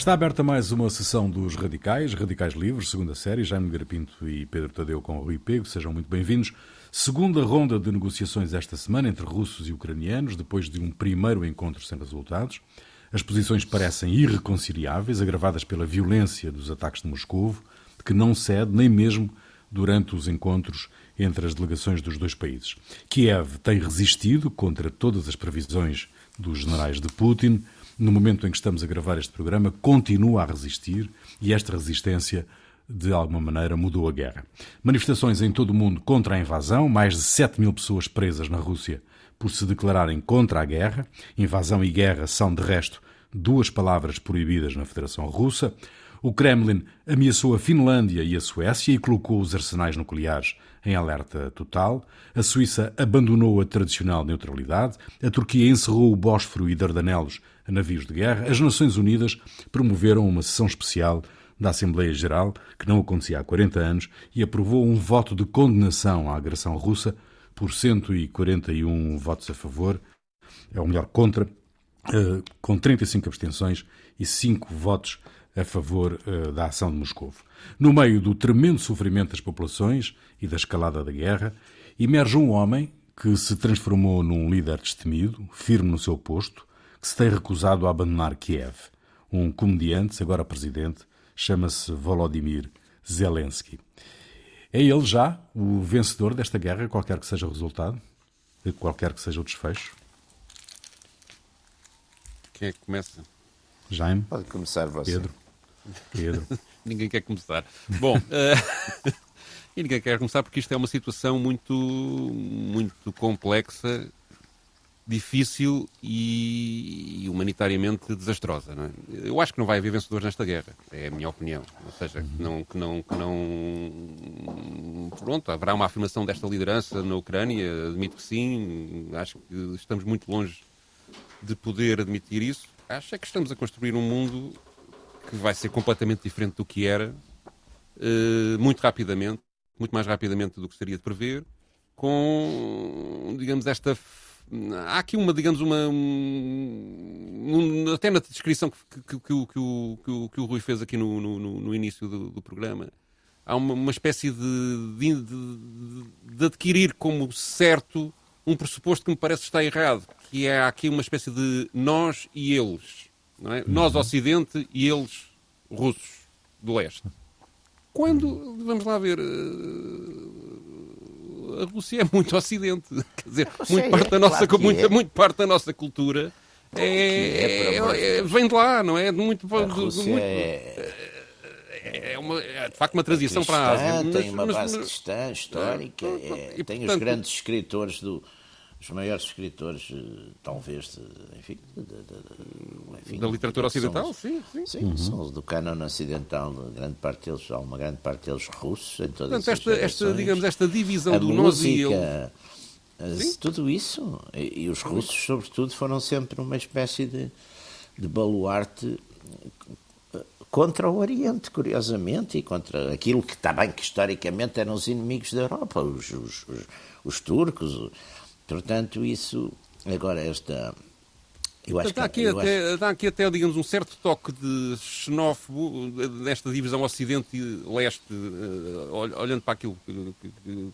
Está aberta mais uma sessão dos Radicais, Radicais Livres, segunda série, Jaime Garapinto e Pedro Tadeu com o Rui Pego, sejam muito bem-vindos. Segunda ronda de negociações esta semana entre russos e ucranianos, depois de um primeiro encontro sem resultados. As posições parecem irreconciliáveis, agravadas pela violência dos ataques de Moscou, que não cede nem mesmo durante os encontros entre as delegações dos dois países. Kiev tem resistido contra todas as previsões dos generais de Putin. No momento em que estamos a gravar este programa, continua a resistir e esta resistência de alguma maneira, mudou a guerra. Manifestações em todo o mundo contra a invasão, mais de 7 mil pessoas presas na Rússia por se declararem contra a guerra. Invasão e guerra são, de resto, duas palavras proibidas na Federação Russa. O Kremlin ameaçou a Finlândia e a Suécia e colocou os arsenais nucleares em alerta total. A Suíça abandonou a tradicional neutralidade. A Turquia encerrou o Bósforo e Dardanelos a navios de guerra. As Nações Unidas promoveram uma sessão especial da Assembleia Geral, que não acontecia há 40 anos, e aprovou um voto de condenação à agressão russa por 141 votos a favor, é o melhor contra, eh, com 35 abstenções e 5 votos a favor eh, da ação de Moscou. No meio do tremendo sofrimento das populações e da escalada da guerra, emerge um homem que se transformou num líder destemido, firme no seu posto, que se tem recusado a abandonar Kiev. Um comediante, agora presidente, chama-se Volodymyr Zelensky. É ele já o vencedor desta guerra, qualquer que seja o resultado, qualquer que seja o desfecho? Quem é que começa? Jaime? Pode começar você. Pedro? Pedro? ninguém quer começar. Bom, uh, e ninguém quer começar porque isto é uma situação muito, muito complexa difícil e, humanitariamente desastrosa. Não é? Eu acho que não vai haver vencedores nesta guerra, é a minha opinião. Ou seja, que não, que não, que não. Pronto, haverá uma afirmação desta liderança na Ucrânia, admito que sim, acho que estamos muito longe de poder admitir isso. Acho é que estamos a construir um mundo que vai ser completamente diferente do que era, uh, muito rapidamente, muito mais rapidamente do que seria de prever, com, digamos, esta há aqui uma, digamos, uma. Um, até na descrição que, que, que, o, que, o, que o Rui fez aqui no, no, no início do, do, programa, há uma, uma espécie de, de, de, de, adquirir como certo um pressuposto que me parece estar errado, que é aqui uma espécie de nós e eles. É? Nós, uhum. Ocidente, e eles, russos, do leste. Quando, vamos lá ver, a Rússia é muito Ocidente. Quer dizer, muito parte, da nossa, claro muito, é. muito parte da nossa cultura é, é, é, é vem de lá, não é? Muito, a Rússia muito, é... é uma, é de facto uma transição cristã, para a Ásia. Mas, tem uma base mas, cristã, histórica, é, e, tem portanto, os grandes escritores do, os maiores escritores, eh, talvez, de, enfim, de, de, enfim, da literatura ocidental, sim, sim. Sim, uhum. são do cânon ocidental, grande parte deles, há uma grande parte deles russos em todas Portanto, esta, esta, digamos, esta divisão a do nós e ele... Tudo isso, e, e, os russos, sobretudo, foram sempre uma espécie de, de baluarte eh, contra o Oriente, curiosamente, e contra aquilo que está bem que historicamente eram os inimigos da Europa, os, os, os, os turcos, Portanto, isso, agora esta... Eu acho está, aqui que, até, acho... está aqui até, digamos, um certo toque de xenófobo nesta divisão Ocidente e Leste, eh, olhando para aquilo que,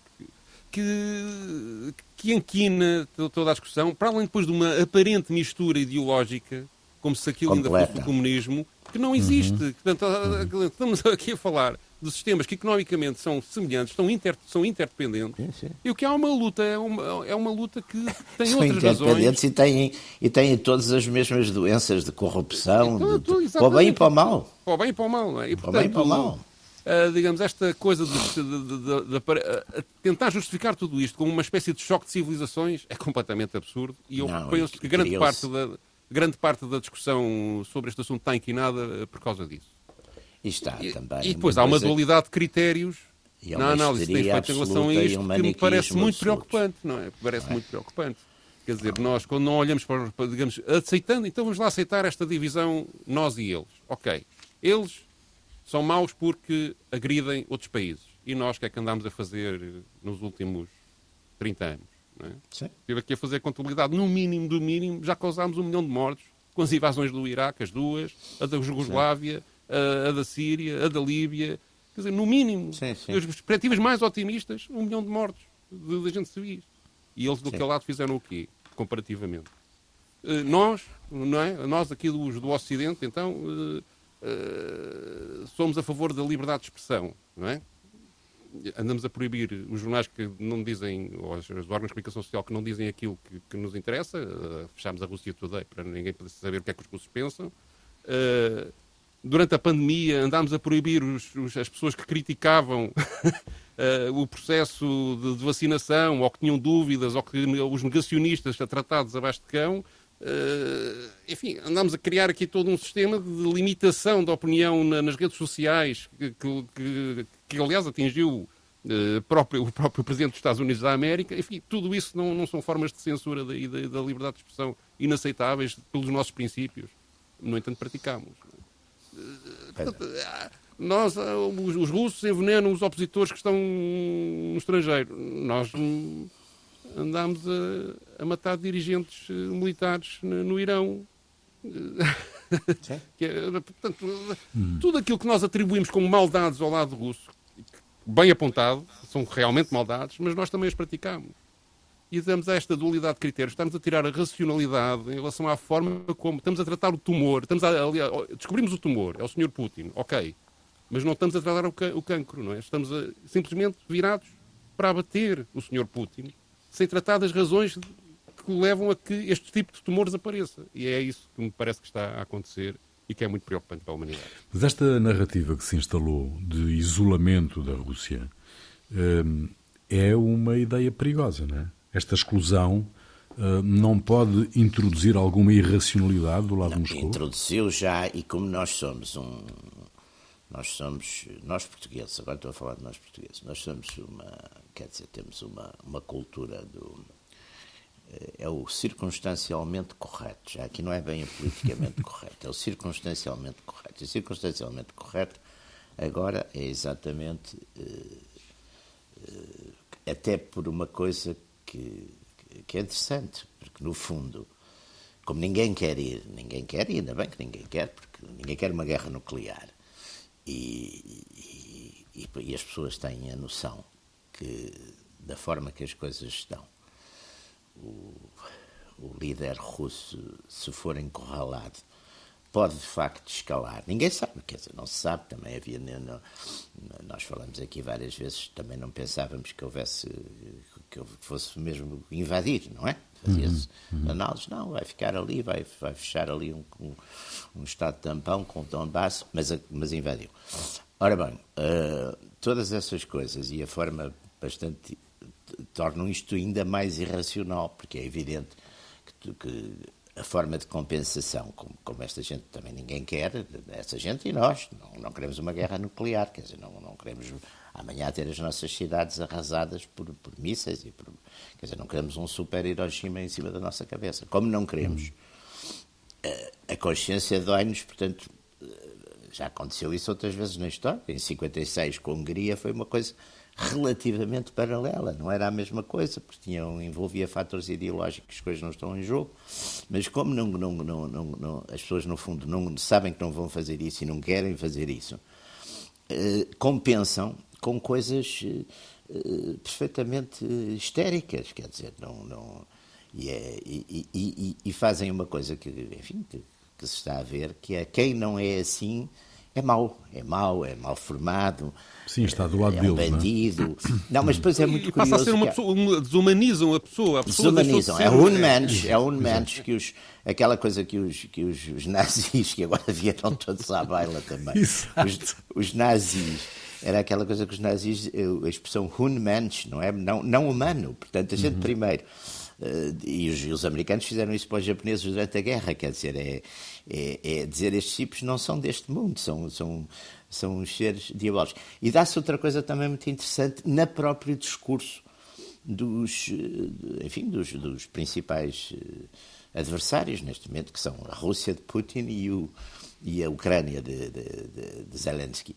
que, que enquina toda a discussão, para além depois de uma aparente mistura ideológica, como se aquilo Completa. ainda fosse o comunismo, que não existe. Uhum. Portanto, uhum. estamos aqui a falar de sistemas que economicamente são semelhantes, são, inter, são interdependentes, sim, sim. e o que há uma luta, é uma, é uma luta que tem são outras interdependentes razões. E têm, e têm todas as mesmas doenças de corrupção, então, de, para o bem e para o mal. Para o bem e para o mal, não é? E, portanto, para o bem e para o mal. Uh, digamos, esta coisa de, de, de, de uh, tentar justificar tudo isto como uma espécie de choque de civilizações é completamente absurdo e eu não, penso que grande parte, da, grande parte da discussão sobre este assunto está inquinada por causa disso. E está e, também. E depois há uma dualidade de critérios na análise que tem feito em relação a isto um que me parece muito absoluto. preocupante, não é? Parece não é? muito preocupante. Quer dizer, nós, quando não olhamos para, digamos, aceitando, então vamos lá aceitar esta divisão, nós e eles. Ok. Eles são maus porque agridem outros países. E nós, o que é que andámos a fazer nos últimos 30 anos? Não é? Sim. Estive aqui a fazer contabilidade, no mínimo do mínimo, já causámos um milhão de mortos com as invasões do Iraque, as duas, a da Jugoslávia, a, a, da Síria, a da Líbia. Quer dizer, no mínimo, sim, sim. as perspectivas mais otimistas, um milhão de mortos de, de agentes civis. E eles do aquele lado fizeram o quê, comparativamente? Uh, nós, não é? Nós aqui do, do Ocidente, então, uh, uh, somos a favor da liberdade de expressão, não é? andamos a proibir os jornais que não dizem, ou os órgãos de comunicação social que não dizem aquilo que, que nos interessa, fechámos a Rússia Today para ninguém saber o que é que os russos pensam. Uh, durante a pandemia andámos a proibir os, os, as pessoas que criticavam uh, o processo de, de, vacinação, ou que tinham dúvidas, ou que os negacionistas tratados abaixo de cão. Uh, enfim, andámos a criar aqui todo um sistema de limitação da opinião na, nas redes sociais, que, que, que aliás atingiu uh, próprio, o próprio Presidente dos Estados Unidos da América. Enfim, tudo isso não, não são formas de censura da, da, da, liberdade de expressão inaceitáveis pelos nossos princípios. No entanto, praticamos. Nós, os, os russos envenenam os opositores que estão no estrangeiro. Nós andámos a, a matar dirigentes eh, militares no, no Irão. é, portanto, hum. tudo aquilo que nós atribuímos como maldades ao lado russo, bem apontado, são realmente maldades, mas nós também as praticamos. E damos a esta dualidade de critérios, estamos a tirar a racionalidade em relação à forma como estamos a tratar o tumor. Estamos a, descobrimos o tumor, é o Sr. Putin, ok. Mas não estamos a tratar o, o cancro, não é? Estamos a, simplesmente virados para abater o Sr. Putin sem tratar das razões que levam a que este tipo de tumores apareça. E é isso que me parece que está a acontecer e que é muito preocupante para a humanidade. Mas esta narrativa que se instalou de isolamento da Rússia hum, é uma ideia perigosa, não é? Esta exclusão hum, não pode introduzir alguma irracionalidade do lado não, de Moscou? Introduziu já, e como nós somos um. Nós somos, nós portugueses, agora estou a falar de nós portugueses, nós somos uma quer dizer, temos uma, uma cultura do. Eh, é o circunstancialmente correto. Já aqui não é bem o politicamente correto, é o circunstancialmente correto. E circunstancialmente correto agora é exatamente. Uh, até por uma coisa que, que é interessante, porque no fundo, como ninguém quer ir, ninguém quer, e ainda bem que ninguém quer, porque ninguém quer uma guerra nuclear. E, e, e, as pessoas têm a noção que, da forma que as coisas estão, o, o líder russo, se for encurralado, pode de facto escalar. Ninguém sabe, quer dizer, não se sabe. Também havia. Não, nós falamos aqui várias vezes, também não pensávamos que houvesse. Que fosse mesmo invadir, não é? Fazia-se uhum, uhum. análises, não, vai ficar ali, vai, vai fechar ali um, um, um estado tampão com o Donbass, mas, mas invadiu. Ora bem, uh, todas essas coisas e a forma bastante tornam isto ainda mais irracional, porque é evidente que, que a forma de compensação, como, como, esta gente também ninguém quer, essa gente e nós, não, não queremos uma guerra nuclear, quer dizer, não, não queremos amanhã ter as nossas cidades arrasadas por, por mísseis, e por, quer dizer, não queremos um super Hiroshima em cima da nossa cabeça. Como não queremos, a, a consciência dói-nos, portanto, já aconteceu isso outras vezes na história. Em 56, com a Hungria, foi uma coisa relativamente paralela, não era a mesma coisa, porque tinham, envolvia fatores ideológicos, as coisas não estão em jogo, mas como não, não, não, não, as pessoas no fundo não sabem que não vão fazer isso e não querem fazer isso, eh, compensam com coisas eh, perfeitamente histéricas, quer dizer, não, não e, é, e, e, e, fazem uma coisa que, enfim, que, que se está a ver, que é quem não é assim é mau, é mau, é mal formado. Sim, está do lado é um deles, bandido. Não, é? não, mas depois é muito e curioso. Passa a ser uma pessoa, uma, desumanizam a pessoa. A pessoa desumanizam, é um mensch, é um mensch que os, aquela coisa que os, que os, os nazis, que agora vieram todos à baila também, os, os, nazis, era aquela coisa que os nazis, a expressão Hunmensch, não é? Não, não humano, portanto a gente uhum. primeiro Uh, e, os, os, americanos fizeram isso para os japoneses durante a guerra, quer dizer, é, é, é dizer estes tipos não são deste mundo, são, são, são os seres diabólicos. E dá-se outra coisa também muito interessante na próprio discurso dos, eh, enfim, dos, dos principais eh, adversários neste momento, que são a Rússia de Putin e, o, e a Ucrânia de, de, de, Zelensky.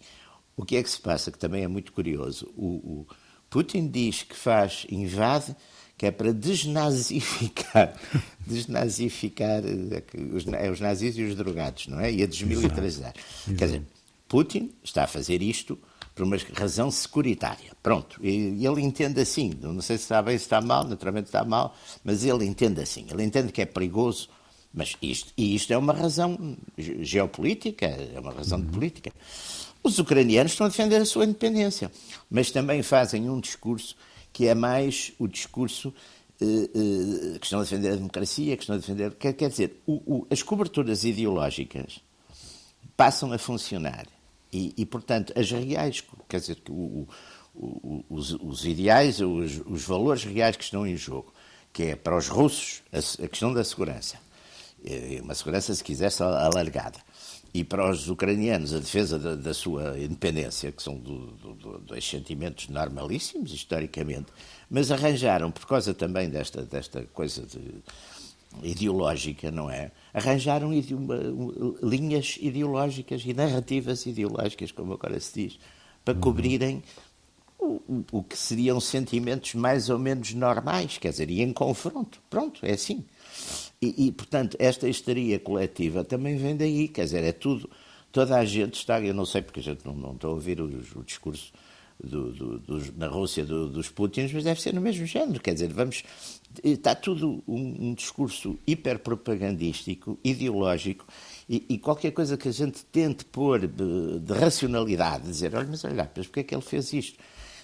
O que é que se passa, que também é muito curioso? O, o Putin diz que faz, invade que é para desnazificar, desnazificar eh, os, é os nazis e os drogados, não é? E a desmilitarizar. Exato. Quer dizer, Putin está a fazer isto por uma razão securitária. Pronto. E ele entende assim. Não sei se está bem, se está mal, naturalmente está mal, mas ele entende assim. Ele entende que é perigoso. Mas isto, e isto é uma razão geopolítica, é uma razão de uhum. política. Os ucranianos estão a defender a sua independência, mas também fazem um discurso que é mais o discurso uh, uh, que estão a defender a democracia, que estão a defender. Quer, quer dizer, o, o, as coberturas ideológicas passam a funcionar. E, e portanto, as reais, quer dizer, o, os, os, ideais, os, os, valores reais que estão em jogo, que é para os russos a, a questão da segurança, é uma segurança, se quisesse, alargada e para os ucranianos a defesa da, da sua independência, que são do, do, dois sentimentos normalíssimos, historicamente, mas arranjaram, por causa também desta, desta coisa de, ideológica, não é? Arranjaram uma, linhas ideológicas e narrativas ideológicas, como agora se diz, para uhum. cobrirem o, o que seriam sentimentos mais ou menos normais, quer dizer, e em confronto. Pronto, é assim. E, e, portanto, esta histeria coletiva também vem daí, quer dizer, é tudo, toda a gente está, eu não sei porque a gente não, não está a ouvir o, o discurso do, do, do, na Rússia dos Putins, mas deve ser no mesmo género, quer dizer, vamos, está tudo um, um discurso hiperpropagandístico, ideológico, e, e, qualquer coisa que a gente tente pôr de, de racionalidade, dizer, olha, mas olha, mas porque é que ele fez isto?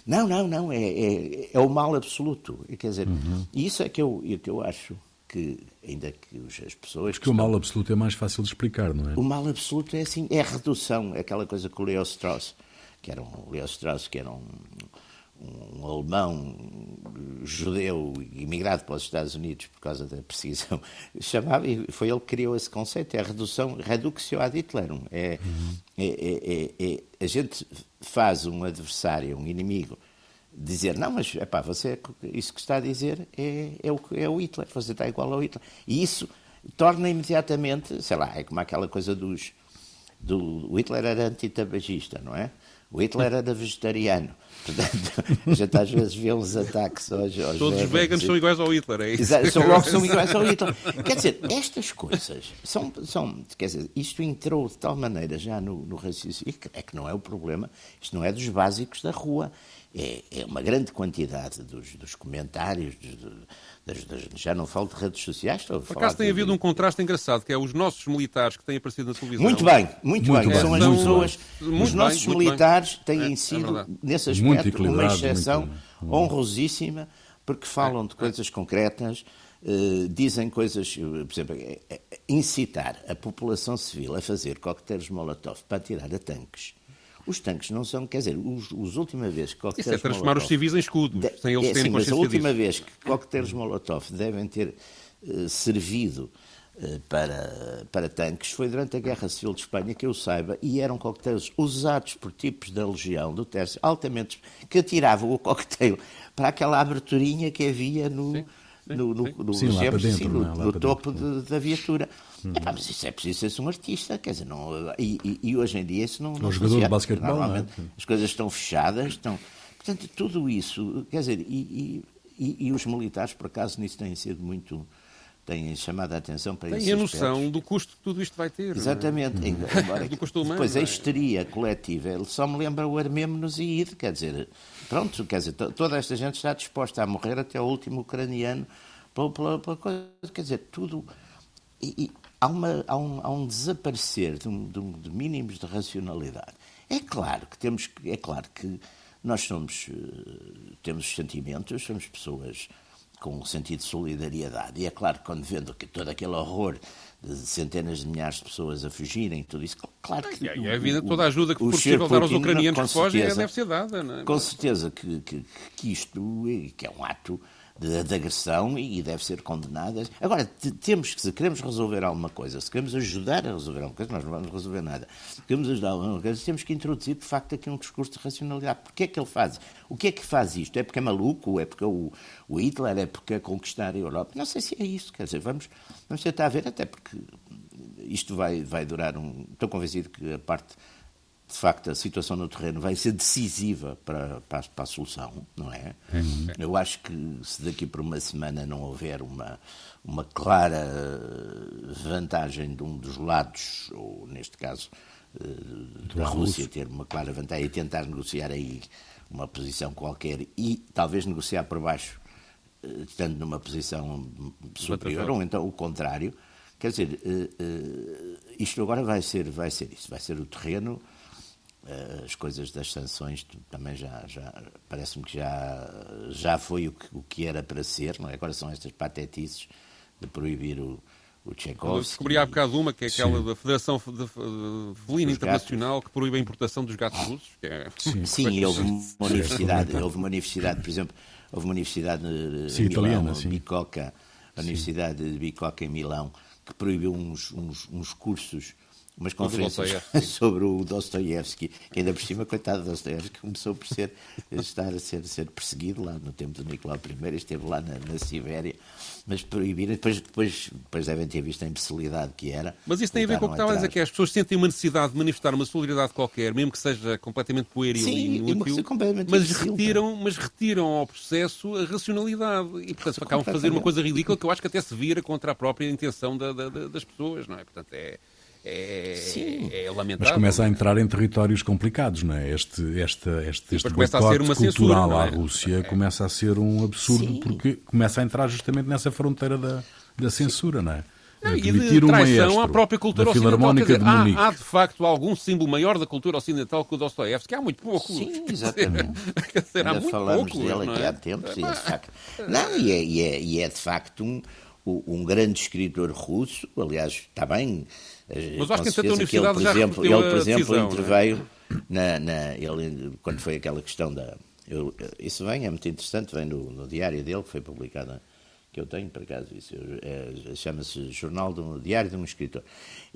Não, não, não, é, é, é o mal absoluto. Quer dizer, uhum. isso é que eu, é que eu acho que, ainda que as pessoas. Porque o mal absoluto é mais fácil de explicar, não é? O mal absoluto é assim, é a redução, é aquela coisa que o Leo Strauss, que era um, Leo Strauss, que era um, um alemão judeu imigrado para os Estados Unidos por causa da perseguição, chamava, e foi ele que criou esse conceito, é a redução, reductio ad Hitlerum. É, uhum. é, é, é, é, a gente faz um adversário, um inimigo, dizer, não, mas epá, você, isso que está a dizer é, é, o, é o Hitler, você está igual ao Hitler. E isso torna imediatamente, sei lá, é como aquela coisa dos. Do, o Hitler era antitabagista, não é? O Hitler era vegetariano. Portanto, a gente às vezes vê uns ataques aos Todos os veganos são iguais ao Hitler, é isso? Exato, são logo são iguais ao Hitler. Quer dizer, estas coisas são, são. Quer dizer, isto entrou de tal maneira já no, no raciocínio. É que não é o problema, isto não é dos básicos da rua é, é uma grande quantidade dos, dos comentários, dos, das, das, já não falo de redes sociais. Estou a Por acaso tem de... havido um contraste engraçado, que é os nossos militares que têm aparecido na televisão. Muito bem, muito, muito bem. São as pessoas. os nossos bem, militares têm é, é sido, é nesse aspecto, uma exceção muito... honrosíssima, porque falam de coisas concretas. Uh, dizem coisas, por exemplo, é, incitar a população civil a fazer coquetéis Molotov para tirar a tanques os tanques não são, quer dizer, os, os última vez que coquetéis Isso é transformar Molotov, os civis em escudos, de, sem eles é, terem sim, mas a última disso. vez que coquetéis Molotov devem ter uh, servido uh, para, para tanques foi durante a Guerra Civil de Espanha, que eu saiba, e eram coquetéis usados por tipos da legião, do Tércio, altamente, que atiravam o coquetel para aquela aberturinha que havia no... Sim no, no, no, sim, dentro, sim, no, é? no topo de, da viatura. Uhum. Epá, mas isso é preciso ser um artista, quer dizer, não, e, e, e hoje em dia isso não. não um jogador de basquetebol, Normalmente é? as coisas estão fechadas, estão. Portanto, tudo isso, quer dizer, e, e, e os militares, por acaso, nisso têm sido muito têm chamado a atenção para isso. Têm a noção aspectos. do custo que tudo isto vai ter. É? Exatamente. É? Embora, do custo humano. Depois, a é? histeria coletiva, ele só me lembra o Armêmenos e Id, quer dizer, pronto, quer dizer, toda esta gente está disposta a morrer até o último ucraniano pela, pela, pela coisa, quer dizer, tudo... E, e há, uma, há, um, há um desaparecer de, um, de, um, de mínimos de racionalidade. É claro que temos, é claro que nós somos, eh, temos sentimentos, somos pessoas com um sentido de solidariedade. E é claro que quando vendo que todo aquele horror de centenas de milhares de pessoas a fugirem, tudo isso, claro que. E a vida, toda a ajuda que for possível dar aos ucranianos que fogem deve ser dada. É? Com certeza que, que, que isto, que é um ato de, de agressão e deve ser condenada. Agora, temos que, se queremos resolver alguma coisa, se queremos ajudar a resolver alguma coisa, nós não vamos resolver nada. Se queremos ajudar alguma coisa, temos que introduzir, de facto, aqui um discurso de racionalidade. Porquê é que ele faz? O que é que faz isto? É porque é maluco? É porque o, o Hitler? É porque é conquistar a Europa? Não sei se é isso. Quer dizer, vamos, vamos tentar ver, até porque isto vai, vai durar um. Estou convencido que a parte de facto, a situação no terreno vai ser decisiva para, para, para a solução, não é? Uhum. Eu acho que se daqui por uma semana não houver uma, uma clara vantagem de um dos lados, ou neste caso da Rússia ter uma clara vantagem e tentar negociar aí uma posição qualquer e talvez negociar por baixo, estando numa posição superior, ou então o contrário. Quer dizer, isto agora vai ser, vai ser isso, vai ser o terreno eh, as coisas das sanções também já, já parece-me que já, já foi o que, o que era para ser, não é? Agora são estas patetices de proibir o, o Tchaikovsky. Eu descobri há bocado uma, que é aquela Sim. da Federação Felina Internacional gatos. que proíbe a importação dos gatos russos. É... Sim, Sim houve uma universidade, houve uma universidade, por exemplo, houve uma universidade Sim, em Milão, italiana, Bicocca, a Universidade de Bicocca em Milão, que proibiu uns, uns, uns cursos umas conferências sobre o Dostoiévski, que ainda por cima, coitado de Dostoiévski, começou por ser, estar a ser, ser perseguido lá no tempo do Nicolau I, esteve lá na, na Sibéria, mas proibiram, depois, depois, depois devem ter visto a imbecilidade que era. Mas isso tem a ver com o que estava a dizer, que é, as pessoas sentem uma necessidade de manifestar uma solidariedade qualquer, mesmo que seja completamente pueril e inútil, mas retiram, mas retiram ao processo a racionalidade. E, portanto, acabam de fazer uma coisa ridícula que eu acho que até se vira contra a própria intenção da, da, das pessoas, não é? Portanto, é é, Sim. é lamentável. Mas começa a entrar em territórios complicados, não é? Este, este, este, este começa a ser uma cultural censura, é? à Rússia é. começa a ser um absurdo Sim. porque começa a entrar justamente nessa fronteira da, da censura, não é? Não, e de traição à própria cultura ocidental. Dizer, de há, há, de facto algum símbolo maior da cultura ocidental que o Dostoiévski, há muito pouco. Sim, exatamente. Quer dizer, há muito falamos pouco, dele aqui é? há tempos. E é de facto, não, e é, e é, e é de facto um, um grande escritor russo, aliás, está bem mas acho que, entretanto, a Universidade ele, por exemplo, ele, por exemplo decisão, é? interveio na, na, ele, quando foi aquela questão da... Eu, isso vem, é muito interessante, vem no, no diário dele, que foi publicado que eu tenho, por acaso, isso é, chama-se Jornal do Diário de um Escritor.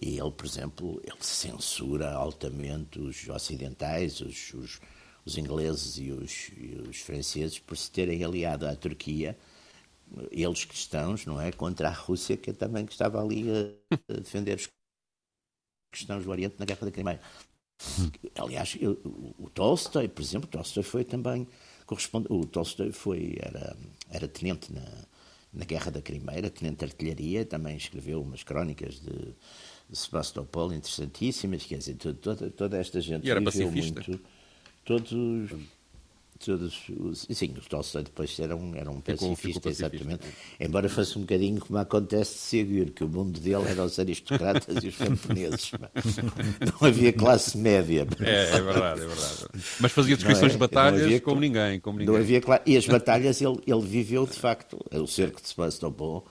E ele, por exemplo, ele censura altamente os ocidentais, os, os, os ingleses e os, e os, franceses, por se terem aliado à Turquia, eles cristãos, não é, contra a Rússia, que também que estava ali a, a defender os questões do Oriente na Guerra da Crimeia. Aliás, eu, o Tolstói, por exemplo, Tolstói foi também corresponde, o Tolstói foi era era tenente na, na Guerra da Crimeia, tenente de artilharia, também escreveu umas crónicas de, de Sebastopol interessantíssimas, quer dizer, toda, toda esta gente e era pacifista. muito todos todos os, sim, os Tolstói depois eram, eram um pacifista, exatamente. Embora fosse um bocadinho como acontece de Seguir, que o mundo dele era os aristocratas e os camponeses. Não havia classe média. É, é verdade, é verdade. Mas fazia descrições é, de batalhas havia, como ninguém. Como ninguém. Não havia, e as batalhas ele, ele viveu, de facto, o cerco de Sebastopol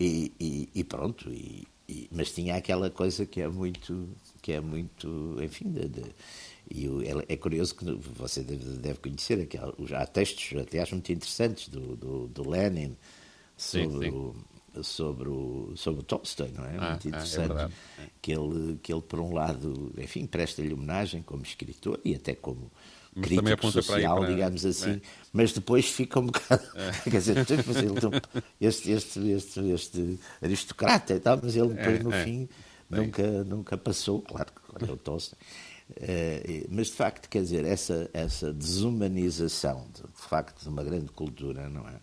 e, e, e pronto. E, e, mas tinha aquela coisa que é muito, que é muito enfim, de, de e é, é curioso que você deve, conhecer, que há, textos, aliás, muito interessantes do, do, do Lenin sobre, sim, sim. O, sobre, o, sobre o Tolstói, não é? Ah, muito é interessante. Ah, é que, ele, que ele, por um lado, enfim, presta-lhe homenagem como escritor e até como mas crítico social, para... digamos assim, é. mas depois fica um bocado. É. Quer dizer, este, este, este, este aristocrata e tal, mas ele depois, no é, fim, nunca, nunca passou, claro, claro, é o Tolstói. Uh, mas de facto, quer dizer, essa, essa desumanização de, de facto de uma grande cultura, não é?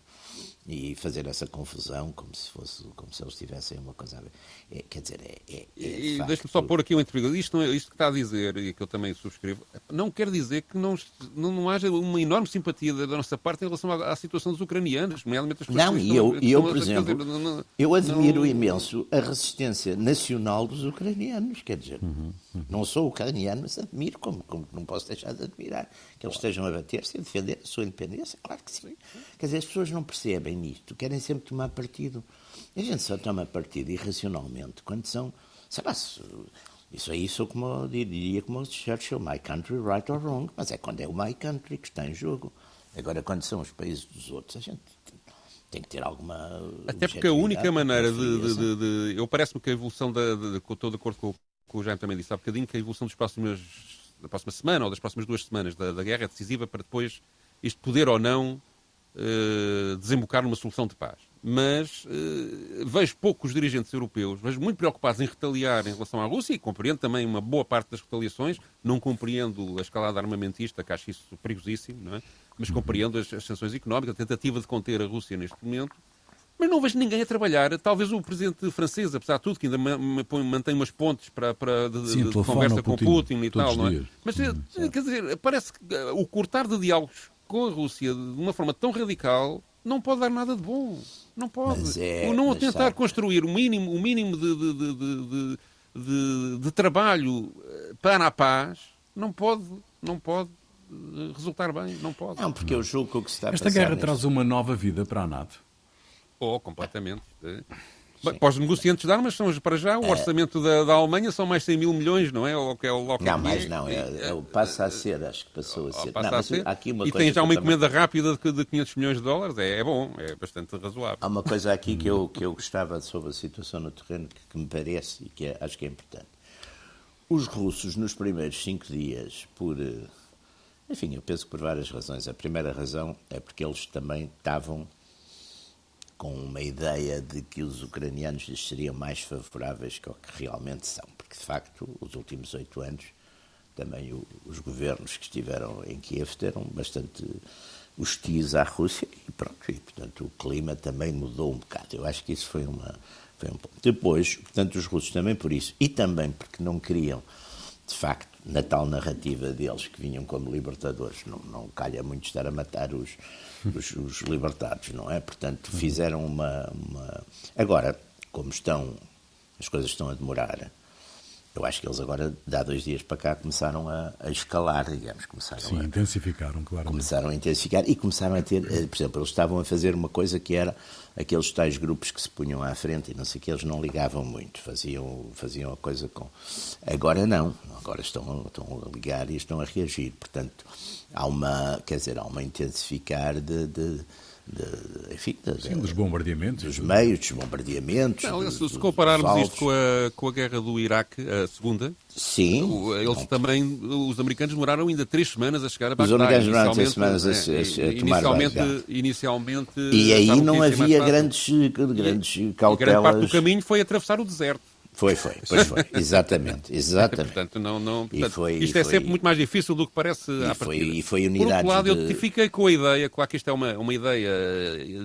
e fazer essa confusão como se fosse como se eles tivessem uma coisa a ver. É, quer dizer, é. é, é e de deixe-me só pôr aqui um intervalo. Isto, não é, isto que está a dizer, e que eu também subscrevo, não quer dizer que não, não, não haja uma enorme simpatia da nossa parte em relação à, à situação dos ucranianos, nomeadamente as pessoas Não, e eu, eu, por exemplo, dizer, não, eu admiro não... imenso a resistência nacional dos ucranianos. Quer dizer, uhum, uhum. não sou ucraniano, mas admiro, como, como não posso deixar de admirar, que eles estejam a bater-se e a defender a sua independência. Claro que sim. Quer dizer, as pessoas não percebem nisto, querem sempre tomar partido. A gente só toma partido irracionalmente quando são, sei lá, isso aí sou como diria como Churchill, my country right or wrong, mas é quando é o my country que está em jogo. Agora, quando são os países dos outros, a gente tem que ter alguma. Até porque a única maneira de. de, de, de eu parece-me que a evolução da. Estou de acordo com o que o Jaime também disse há bocadinho, que a evolução dos próximos, da próxima semana ou das próximas duas semanas da, da guerra é decisiva para depois isto poder ou não uh, desembocar numa solução de paz. mas uh, vejo poucos dirigentes europeus, vejo muito preocupados em retaliar em relação à Rússia e compreendo também uma boa parte das retaliações. Não compreendo a escalada armamentista, que acho isso perigosíssimo, não é? mas compreendo as, as sanções económicas, a tentativa de conter a Rússia neste momento. Mas não vejo ninguém a trabalhar. Talvez o presidente francês, apesar de tudo, que ainda mantém umas pontes para, para de, Sim, de conversa com Putin, Putin e tal, não é? Mas, hum, quer dizer, parece que eh, o cortar de diálogos com a Rússia de uma forma tão radical não pode dar nada de bom. Não pode. É, Ou não tentar sabe. construir o mínimo, um mínimo de, de, de, de, de trabalho eh, para a paz, não pode, não pode resultar bem. Não pode. Não, porque eu julgo que o que se está a Esta guerra traz uma nova vida para a NATO. Oh, completamente. Bem, para os negociantes de armas, são, para já, o é. orçamento da, da, Alemanha são mais 100 mil milhões, não é? Ou, é o, não, mais não. É, é, passa a ser, acho que passou a ser. Passa não, a ser. Aqui uma e tem já uma encomenda também... rápida de, de 500 milhões de dólares. É, é, bom, é bastante razoável. Há uma coisa aqui que eu, que eu gostava sobre a situação no terreno que, que me parece e que é, acho que é importante. Os russos, nos primeiros cinco dias, por. Eh, enfim, eu penso que por várias razões. A primeira razão é porque eles também estavam com uma ideia de que os ucranianos lhes seriam mais favoráveis que o que realmente são, porque de facto, os últimos oito anos, também o, os governos que estiveram em Kiev eram bastante hostis à Rússia e pronto, e portanto o clima também mudou um bocado. Eu acho que isso foi uma foi um ponto. Depois, portanto, os russos também por isso e também porque não queriam de facto na tal narrativa deles que vinham como libertadores, não, não calha muito estar a matar os os, os libertados, não é? Portanto, fizeram uma, uma. Agora, como estão, as coisas estão a demorar, eu acho que eles agora, de há dois dias para cá, começaram a, a escalar, digamos. Começaram Sim, a, intensificaram, claro. Começaram a intensificar e começaram a ter, eh, por exemplo, eles estavam a fazer uma coisa que era aqueles tais grupos que se punham à frente e não sei o que, eles não ligavam muito, faziam, faziam a coisa com. Agora não, agora estão, estão a ligar e estão a reagir. Portanto, há uma, quer dizer, há uma intensificar de, de de, enfim, de, Sim, dos bombardeamentos. Dos meios, dos bombardeamentos. Não, se, se compararmos isto com a, com a guerra do Iraque, a segunda, Sim. Eles não. também, os americanos demoraram ainda três semanas a chegar a Bagdá. Os americanos demoraram três semanas a, a, a tomar inicialmente, inicialmente E aí não havia grandes, grandes e, cautelas. E grande parte do caminho foi atravessar o deserto. Foi, foi, pois foi, exatamente, exatamente. portanto, não, não, portanto, foi, isto é sempre muito mais difícil do que parece e à foi, partida. E foi unidade Por outro lado, de... eu fiquei com a ideia, claro que isto é uma, uma ideia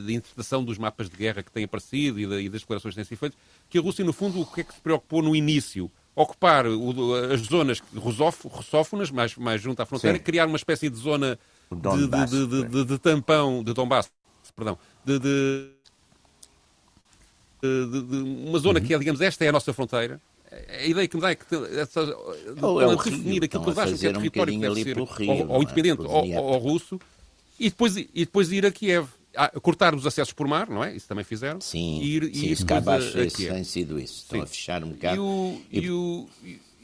de interpretação dos mapas de guerra que têm aparecido e, de, e das declarações que têm sido feitas, que a Rússia, no fundo, o que é que se preocupou no início? Ocupar o, as zonas russófonas, mais, mais junto à fronteira, Sim. criar uma espécie de zona de, de, de, de, tampão, de Donbass, perdão, de, uma zona uhum. que é, digamos, esta é a nossa fronteira, a ideia que me dá é que essa, é é definir aquilo que eles acham que é território um que deve ser Rio, ou, independente é? ou, ou, russo e depois, e depois ir a Kiev. Ah, cortar os acessos por mar, não é? Isso também fizeram. Sim, e ir, sim e ir cá abaixo tem sido isso. Estão sim. a fechar um bocado. E, o, e... o,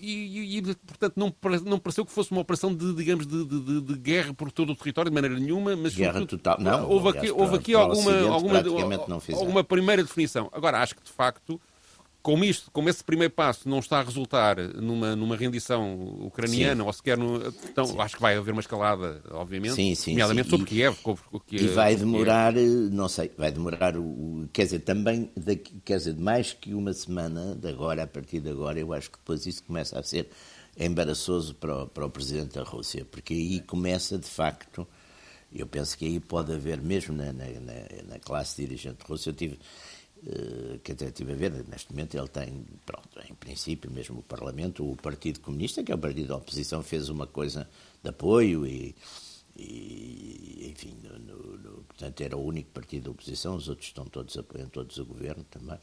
e, e, portanto, não, não pareceu que fosse uma operação de, digamos, de, de, de guerra por todo o território, de maneira nenhuma, mas... Guerra total. Não, houve aqui, houve aqui alguma, alguma, alguma primeira definição. Agora, acho que, de facto, como isto, como esse primeiro passo não está a resultar numa, numa rendição ucraniana, sim. ou sequer no, então sim. acho que vai haver uma escalada, obviamente, sim, sim, nomeadamente sobre Kiev. Que, e vai demorar, não sei, vai demorar, o, quer dizer, também, daqui, quer dizer, mais que uma semana, de agora, a partir de agora, eu acho que depois isso começa a ser embaraçoso para o, para o Presidente da Rússia, porque aí começa, de facto, eu penso que aí pode haver, mesmo na, na, na classe dirigente russa, eu tive que até estive a ver, neste momento ele tem, pronto, em princípio, mesmo o Parlamento, o Partido Comunista, que é o partido da oposição, fez uma coisa de apoio e, e enfim, no, no, portanto era o único partido da oposição, os outros estão todos, apoiam todos o governo também.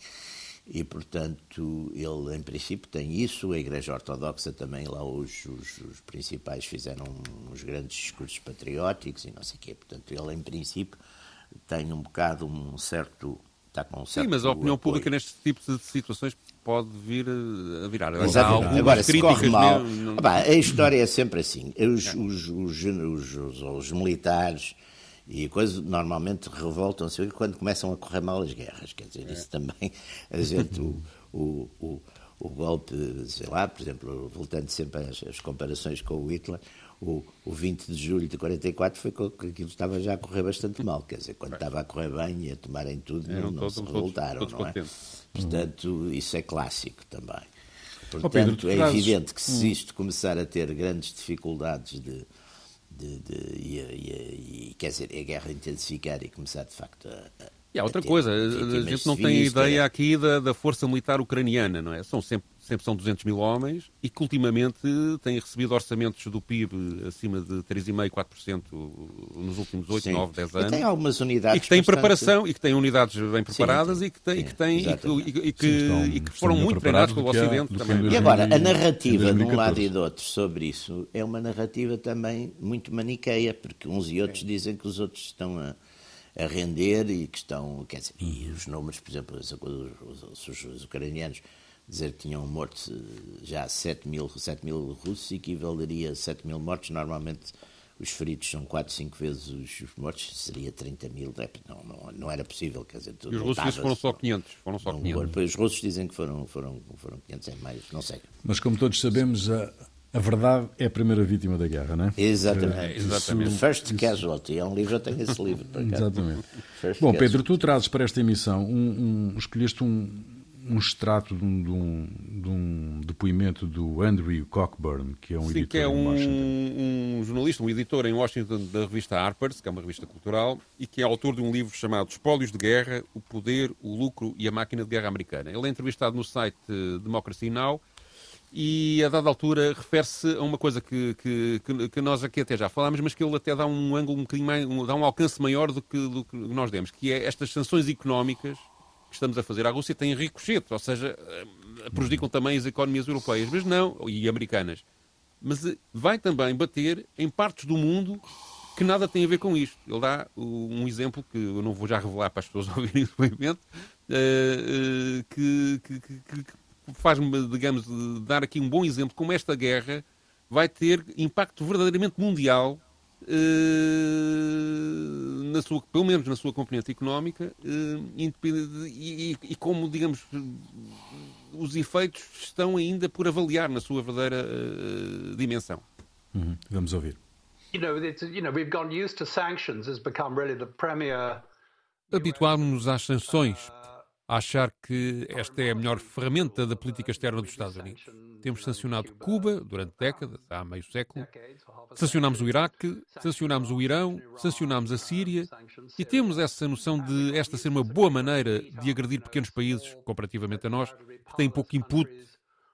E, portanto, ele, em princípio, tem isso. A Igreja Ortodoxa também, lá os, os, os principais fizeram uns grandes discursos patrióticos e não sei o quê. Portanto, ele, em princípio, tem um bocado um certo está com um Sim, mas a opinião apoio. pública neste tipo de situações pode vir a virar. Exatamente. Agora, se corre mal... Mesmo... a história é sempre assim. Os, os, os, os militares e coisas normalmente revoltam-se quando começam a correr mal as guerras. Quer dizer, isso é. também, a gente, o, o, o, o, golpe, sei lá, por exemplo, voltando sempre às, às comparações com o Hitler, o, o 20 de julho de 44 foi que aquilo estava já a correr bastante mal. Quer dizer, quando estava a correr bem e a tomarem tudo, não, não se revoltaram, não é? Portanto, isso é clássico também. Portanto, oh, Pedro, é trazes... evidente que se isto começar a ter grandes dificuldades de, de, de e, e, e, quer dizer, a guerra intensificar e começar de facto a, a e há outra coisa, a gente não tem ideia aqui da, da força militar ucraniana, não é? São sempre sempre são 200 mil homens e que ultimamente têm recebido orçamentos do PIB acima de 3,5%, 4% nos últimos 8, Sim. 9, 10 anos. E tem algumas unidades. E que têm preparação, e que têm unidades bem preparadas Sim, e que, têm, e que, têm, e que, e que, estão, e que foram muito treinados pelo Ocidente também. E agora, a narrativa de um lado e do outro sobre isso é uma narrativa também muito maniqueia, porque uns e outros dizem que os outros estão a a render e que estão, quer dizer, e os números, por exemplo, os, os, os, os ucranianos dizer que tinham morto já 7 mil, 7 mil russos, equivaleria a 7 mil mortos. Normalmente os feridos são 4, 5 vezes os mortos, seria 30 mil. É, não, não, não era possível. Quer dizer, e os russos dizem que foram só 500. Foram só 500. Os russos dizem que foram, foram, foram 500 em mais, não sei. Mas como todos sabemos, a, a verdade é a primeira vítima da guerra, não é? Exatamente. É, exatamente. First isso... Casualty. É um livro, eu tenho esse livro. Exatamente. Bom, Pedro, tu trazes para esta emissão, um, um, escolheste um um extrato de um, de, um, de um, depoimento do Andrew Cockburn, que é um Sim, editor que é um, um, jornalista, um editor em Washington da revista Harper's, que é uma revista cultural, e que é autor de um livro chamado Espólios de Guerra, o Poder, o Lucro e a Máquina de Guerra Americana. Ele é entrevistado no site Democracy Now! e a dada altura refere-se a uma coisa que, que, que, nós aqui até já falámos, mas que ele até dá um ângulo um bocadinho mais, dá um alcance maior do que, do que nós demos, que é estas sanções económicas que estamos a fazer à Rússia têm ricochete, ou seja, eh, prejudicam também as economias europeias, mas não, e americanas. Mas eh, vai também bater em partes do mundo que nada tem a ver com isto. Ele dá um exemplo que eu não vou já revelar para as pessoas ouvirem o depoimento, eh, que, que, que, que faz-me, digamos, dar aqui um bom exemplo como esta guerra vai ter impacto verdadeiramente mundial eh, na sua, pelo menos na sua componente económica, eh, e, e, como, digamos, os efeitos estão ainda por avaliar na sua verdadeira uh, dimensão. Uhum. Vamos ouvir. Habituámos-nos às sanções a achar que esta é a melhor ferramenta da política externa dos Estados Unidos. Temos sancionado Cuba durante décadas, há meio século, sancionámos o Iraque, sancionámos o Irão, sancionámos a Síria e temos essa noção de esta ser uma boa maneira de agredir pequenos países, comparativamente a nós, que têm pouco input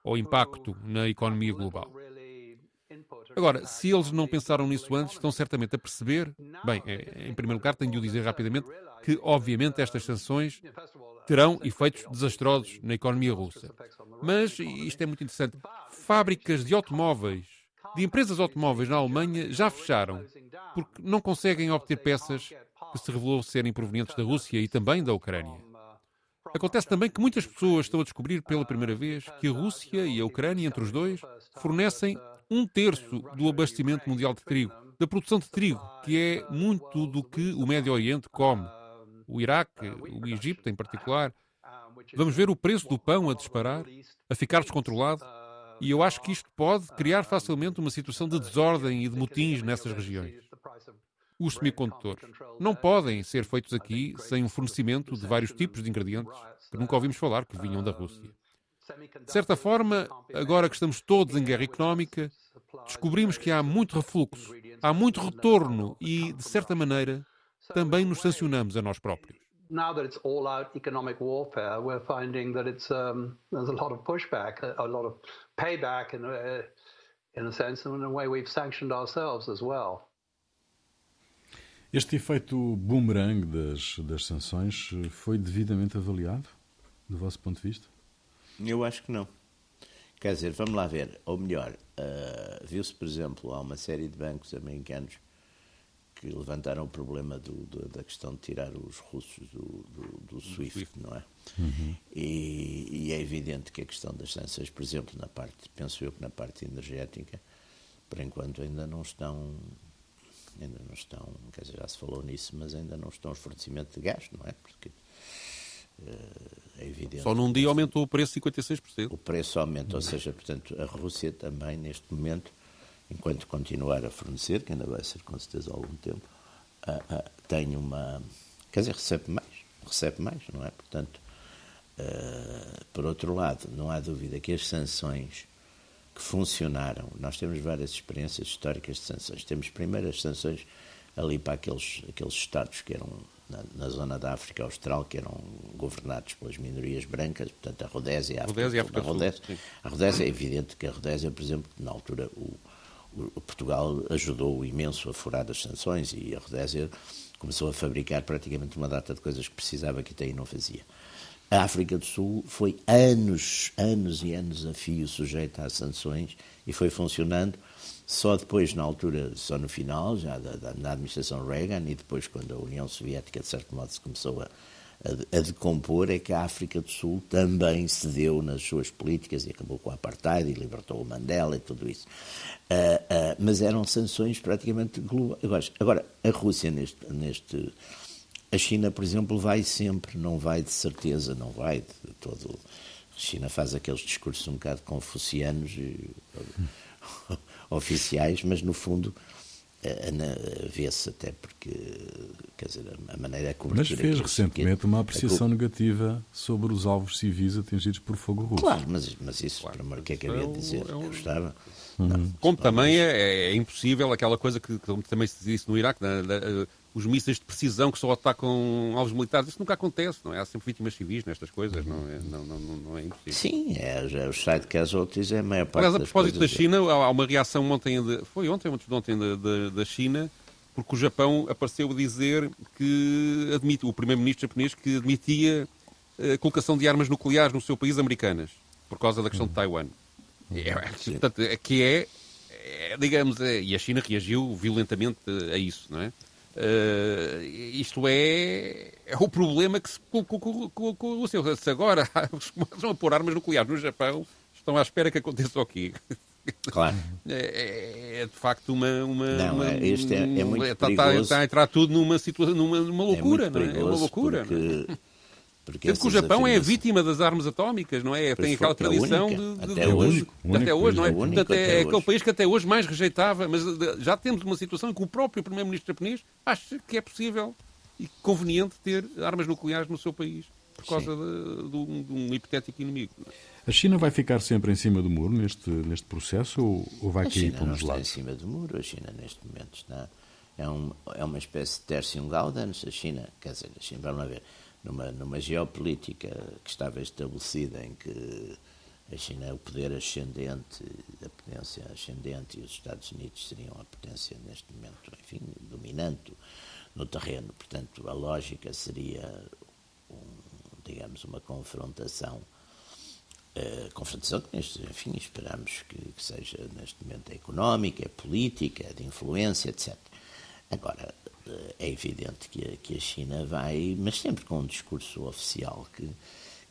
ou impacto na economia global. Agora, se eles não pensaram nisso antes, estão certamente a perceber. Bem, é, em primeiro lugar, tenho de o dizer rapidamente que, obviamente, estas sanções terão efeitos desastrosos na economia russa. Mas, isto é muito interessante, fábricas de automóveis, de empresas automóveis na Alemanha já fecharam porque não conseguem obter peças que se revelou serem provenientes da Rússia e também da Ucrânia. Acontece também que muitas pessoas estão a descobrir pela primeira vez que a Rússia e a Ucrânia, entre os dois, fornecem um terço do abastecimento mundial de trigo, da produção de trigo, que é muito do que o Médio Oriente come o Iraque, o Egito em particular. Vamos ver o preço do pão a disparar, a ficar descontrolado, e eu acho que isto pode criar facilmente uma situação de desordem e de motins nessas regiões. Os semicondutores não podem ser feitos aqui sem um fornecimento de vários tipos de ingredientes que nunca ouvimos falar que vinham da Rússia. De certa forma, agora que estamos todos em guerra económica, descobrimos que há muito refluxo, há muito retorno e, de certa maneira, também nos sancionamos a nós próprios. Now that it's all out economic warfare, we're finding that it's um, there's a lot of pushback, a lot of payback in a, in a sense, and in a way we've sanctioned ourselves as well. Este efeito boomerang das, das sanções foi devidamente avaliado, do vosso ponto de vista? Eu acho que não. Quer dizer, vamos lá ver, ou melhor, uh, viu-se, por exemplo, há uma série de bancos americanos que levantaram o problema do, do, da questão de tirar os russos do, do SWIFT, Swift. não é? Uhum. E, e, é evidente que a questão das sanções, por exemplo, na parte, penso eu que na parte energética, por enquanto ainda não estão, ainda não estão, quer dizer, já se falou nisso, mas ainda não estão os fornecimentos de gás, não é? Porque uh, é evidente. Só num dia aumentou o preço 56%. O preço aumenta, ou seja, portanto, a Rússia também, neste momento, enquanto continuar a fornecer, que ainda vai ser com certeza há algum tempo, uh, uh, tem uma. Quer dizer, recebe mais, recebe mais, não é? Portanto, uh, por outro lado, não há dúvida que as sanções que funcionaram, nós temos várias experiências históricas de sanções. Temos primeiro as sanções ali para aqueles, aqueles estados que eram na, na, zona da África Austral, que eram governados pelas minorias brancas, portanto a Rodésia a África, Rodésia, África a Rodésia, a Rodésia é evidente que a Rodésia, por exemplo, na altura o, Portugal ajudou imenso a furar as sanções e a Rodésia começou a fabricar praticamente uma data de coisas que precisava que até aí não fazia. A África do Sul foi anos, anos e anos a fio sujeita a sanções e foi funcionando só depois, na altura, só no final, já da, da, administração Reagan, e depois, quando a União Soviética, de certo modo, se começou a, a, decompor, é que a África do Sul também cedeu nas suas políticas e acabou com a apartheid e libertou o Mandela e tudo isso. Uh, uh, mas eram sanções praticamente globais. Agora, a Rússia, neste, neste. A China, por exemplo, vai sempre, não vai de certeza, não vai de todo. A China faz aqueles discursos um bocado confucianos. E, oficiais, mas no fundo vê-se até porque, quer dizer, a maneira como. Mas fez recentemente uma apreciação negativa sobre os alvos civis atingidos por fogo russo. Claro, mas, mas isso, claro, o que é que havia de dizer? É um... Gostava. Uhum. Não, como também é, é, impossível aquela coisa que, que também se disse no Iraque, na, na, os mísseis de precisão que só atacam alvos militares, isso nunca acontece, não é? Há sempre vítimas civis nestas coisas, não é, não, não, não é impossível. Sim, é, é os side casualties é a maior parte Mas a propósito da China, há uma reação ontem, de, foi ontem, de ontem, da, da, da China, porque o Japão apareceu a dizer que admite, o primeiro-ministro japonês que admitia a colocação de armas nucleares no seu país americanas, por causa da questão de Taiwan. É, portanto, que é, é digamos, é, e a China reagiu violentamente a isso, não é? Uh, isto é, é o problema que se colocou com, o seu. Se agora começam a pôr armas nucleares no Japão, estão à espera que aconteça o quê? Claro. É, é, de facto uma. uma não, uma, é, este é, é muito está, perigoso. Está a entrar tudo numa, situação, numa, numa loucura, é não é? É uma loucura. Porque... Porque Sendo que o Japão é vítima das armas atómicas, não é? Tem aquela tradição de, de, até, de, hoje, de, até hoje, não é? Único, Portanto, é aquele país que até hoje mais rejeitava, mas já temos uma situação em que o próprio primeiro-ministro japonês acha que é possível e conveniente ter armas nucleares no seu país por causa de, de, um, de, um, hipotético inimigo. A China vai ficar sempre em cima do muro neste, neste processo ou, ou vai a cair para os lados? em cima do muro. A China, neste momento, está, é, um, é uma espécie de tercium gaudens. A China, quer dizer, a China, vamos lá ver, numa, numa geopolítica que estava estabelecida em que a China é o poder ascendente, a potência ascendente e os Estados Unidos seriam a potência neste momento, enfim, dominante no terreno. Portanto, a lógica seria, um, digamos, uma confrontação. Uh, confrontação que, enfim, esperamos que, que, seja neste momento económica, é política, é de influência, etc. Agora, é evidente que a, que a China vai, mas sempre com um discurso oficial que,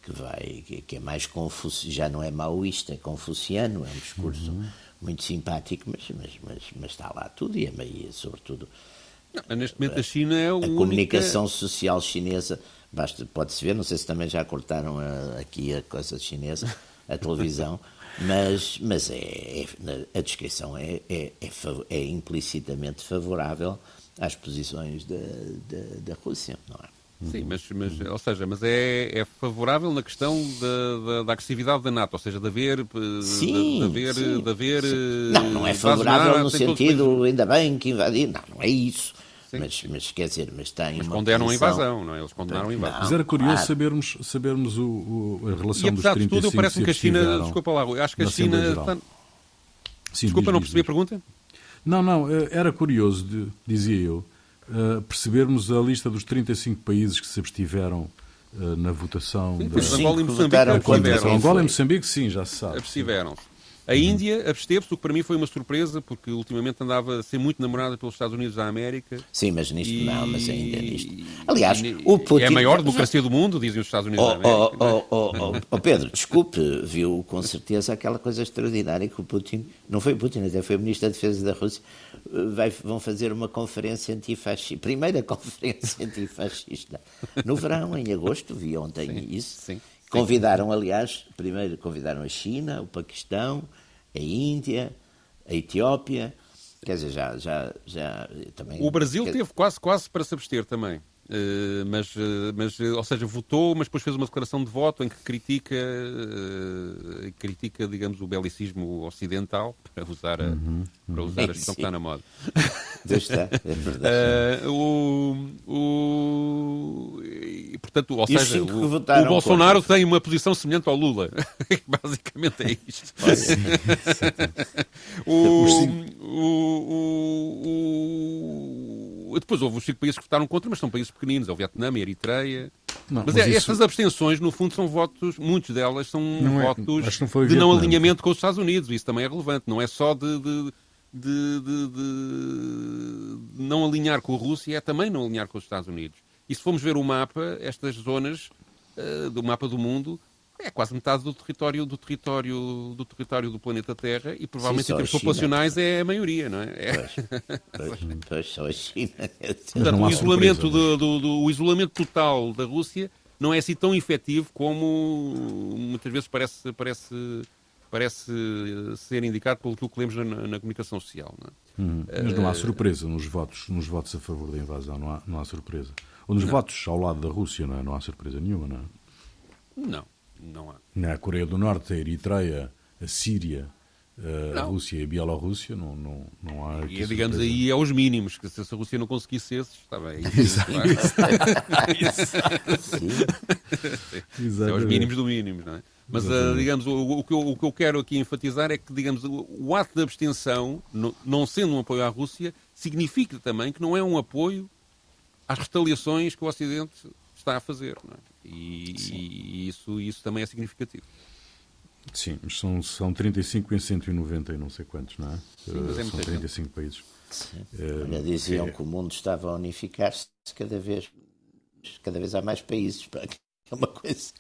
que vai, que, que é mais confuso, já não é maoísta, é confuciano, é um discurso uhum. muito simpático, mas, mas, mas, mas, está lá tudo e, é, sobretudo não, neste momento a China é a, a comunicação social chinesa, basta, pode-se ver, não sei se também já cortaram a, aqui a coisa chinesa, a televisão, mas, mas é, é, a descrição é, é, é, é implicitamente favorável às posições da, da, da Rússia, não é? Sim, mas, mas, ou seja, mas é, é favorável na questão da, da, da, agressividade da NATO, ou seja, de haver. Sim, de, haver, sim, de haver sim. Não, não é favorável no sentido, ainda bem que invadir, não, não é isso. Mas, mas, quer dizer, mas tem mas uma condenam posição... a invasão, não é? Eles condenaram a invasão. Mas era curioso claro. sabermos, sabermos o, o, a relação e, dos 35 de tudo, parece-me que a China... Desculpa lá, eu acho que a China... Está... Sim, desculpa, diz, não percebi diz. a pergunta? Não, não, eh, era curioso, dizia eu, uh, percebermos a lista dos 35 países que se abstiveram uh, na votação. Sim, da... Angola e Moçambique. Angola e Moçambique, sim, já se sabe. Abstiveram-se. A Índia absteve-se, o que para mim foi uma surpresa, porque ultimamente andava a ser muito namorada pelos Estados Unidos da América. Sim, mas nisto e... não, mas ainda nisto. Aliás, e... o Putin... É a maior democracia do mundo, dizem os Estados Unidos oh, da América. Oh, oh, oh, oh, Pedro, desculpe, viu com certeza aquela coisa extraordinária que o Putin, não foi o Putin, até foi o Ministro da Defesa da Rússia, vai, vão fazer uma conferência antifascista, primeira conferência antifascista, no verão, em agosto, vi ontem sim, isso. Sim. Convidaram, aliás, primeiro convidaram a China, o Paquistão, a Índia, a Etiópia, quer dizer, já, já, já também... O Brasil quer... teve quase, quase para se abster também. Uh, mas, uh, mas, ou seja, votou, mas depois fez uma declaração de voto em que critica, uh, critica digamos, o belicismo ocidental, para usar a, uhum, para usar a expressão que está na moda. Está, é verdade. o, o, e, portanto, ou seja, o, o Bolsonaro tem uma posição semelhante ao Lula. Basicamente é isto. o, o, depois houve os cinco países que votaram contra, mas são países pequeninos, é o Vietnã, a Eritreia. Não, mas, mas é, isso... estas abstenções, no fundo, são votos, muitos delas são não é- votos é, não de não alinhamento com os Estados Unidos. Isso também é relevante. Não é só de, de, de, de, não alinhar com a Rússia, é também não alinhar com os Estados Unidos. E se formos ver o mapa, estas zonas uh, do mapa do mundo, é quase metade do território do território do território do planeta Terra e provavelmente Sim, em termos populacionais é a maioria, não é? é. Pois, pois, pois, só a China. Portanto, o isolamento, surpresa, do, do, o isolamento total da Rússia não é assim tão efetivo como muitas vezes parece, parece, parece ser indicado pelo que lemos na, na comunicação social. Não é? hum, mas não há surpresa nos votos, nos votos a favor da invasão, não há, não há surpresa. Ou nos não. votos ao lado da Rússia, não, é? não há surpresa nenhuma, não é? Não. Não há. Na Coreia do Norte, a Eritreia, a Síria, a não. Rússia e a Bielorrússia, não, não, não há. E digamos aí é os mínimos, que se a Rússia não conseguisse esses, está bem. Exato. é os mínimos do mínimo, não é? Mas, uh, digamos, o, o, que eu, o, que eu, quero aqui enfatizar é que, digamos, o, o ato de abstenção, no, não sendo um apoio à Rússia, significa também que não é um apoio às retaliações que o Ocidente está a fazer. Não é? E, e, isso, isso também é significativo. Sim, mas são, são 35 em 190 e não sei quantos, não é? Sim, é são 35 gente. países. Sim. É, diziam é... que o mundo estava a unificar-se cada vez, cada vez há mais países. É uma coisa.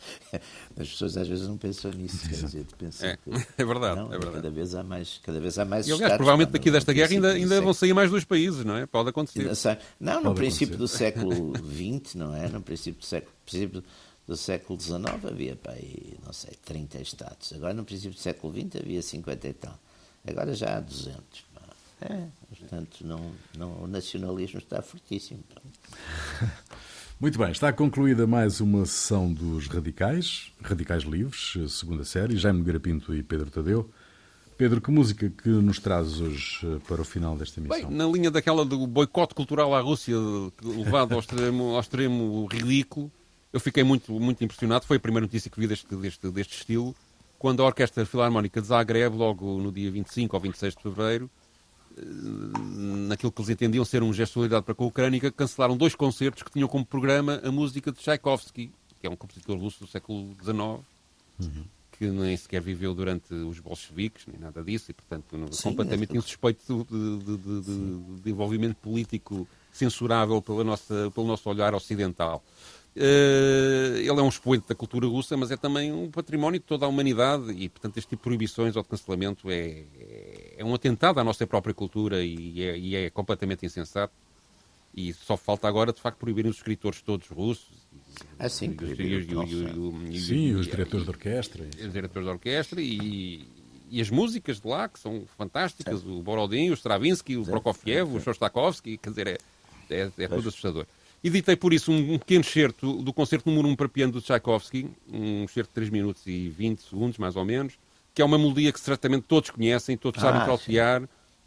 As pessoas às vezes não pensam nisso. Quer dizer, pensam é, que, é verdade, não, é verdade. Cada vez há mais, cada vez há mais e, aliás, provavelmente daqui desta guerra ainda, ainda vão sair mais dois países, não é? Pode acontecer. Não, no Pode princípio acontecer. do século XX, não é? No princípio do século, princípio do século XIX havia, pá, aí, não sei, 30 estados. Agora, no princípio do século XX, havia 50 e tal. Agora já há 200. Pá. É, portanto, não, não, o nacionalismo está fortíssimo. Muito bem, está concluída mais uma sessão dos Radicais, Radicais Livres, segunda série, Jaime Garapinto e Pedro Tadeu. Pedro, que música que nos trazes hoje eh, para o final desta emissão? Bem, na linha daquela do boicote cultural à Rússia, levado ao extremo, ao extremo ridículo, eu fiquei muito, muito impressionado. Foi a primeira notícia que vi deste, deste, deste estilo, quando a Orquestra Filarmónica de Zagreb, logo no dia 25 ou 26 de fevereiro, naquilo que eles entendiam ser um gesto de solidariedade para com a Ucrânia, cancelaram dois concertos que tinham como programa a música de Tchaikovsky, que é um compositor russo do século XIX, uhum. que nem sequer viveu durante os bolcheviques, nem nada disso, e, portanto, Sim, completamente é insuspeito de, de, de, de, envolvimento político censurável pela nossa, pelo nosso olhar ocidental. Uh, ele é um expoente da cultura russa, mas é também um património de toda a humanidade e, portanto, este tipo de proibições ou de cancelamento é, é, é um atentado à nossa própria cultura e é, e é, completamente insensato. E só falta agora, de facto, proibirem os escritores todos russos. Ah, sim, Sim, os diretores de orquestra. Os diretores de orquestra e, e as músicas de lá, que são fantásticas, o Borodin, o Stravinsky, o Prokofiev, o Shostakovsky, quer dizer, é, é, é tudo assustador. Editei por isso um, pequeno excerto do concerto número 1 para piano do Tchaikovsky, um excerto de 3 minutos e 20 segundos, mais ou menos, que é uma melodia que certamente todos conhecem, todos sabem ah,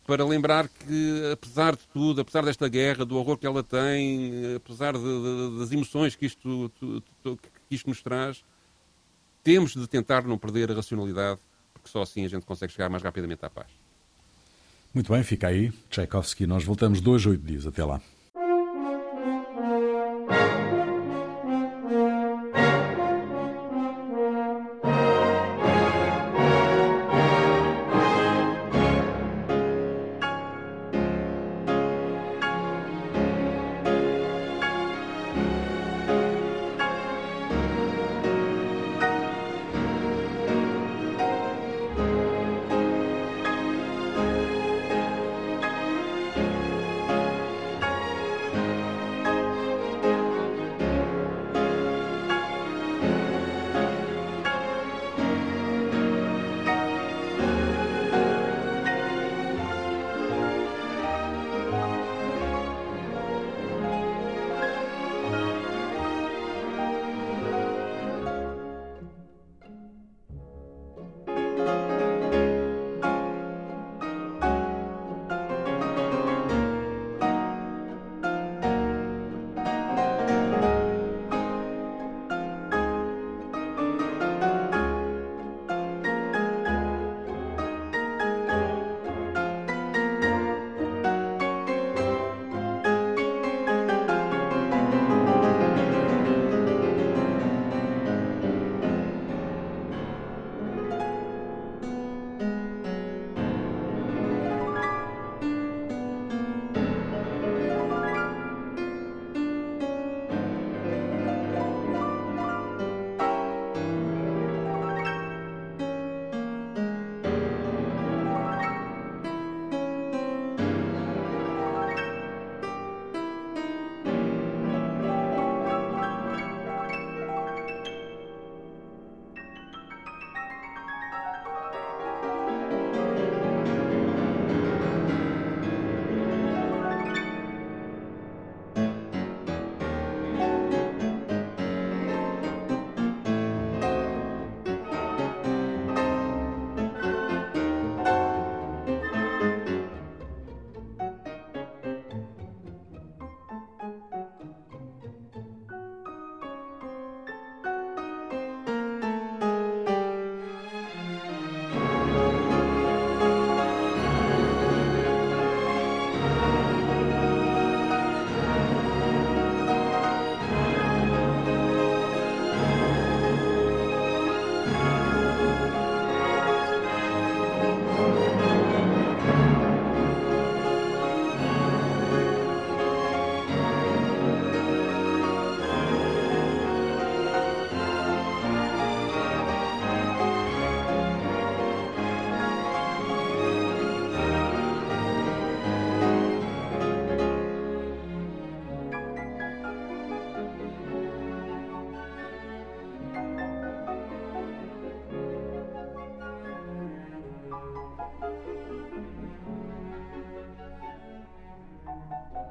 para lembrar que, apesar de tudo, apesar desta guerra, do horror que ela tem, apesar de, de, das emoções que isto, que isto nos traz, temos de tentar não perder a racionalidade, porque só assim a gente consegue chegar mais rapidamente à paz. Muito bem, fica aí. Tchaikovsky, nós voltamos dois, oito dias. Até lá.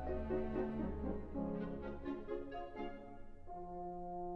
Thank you.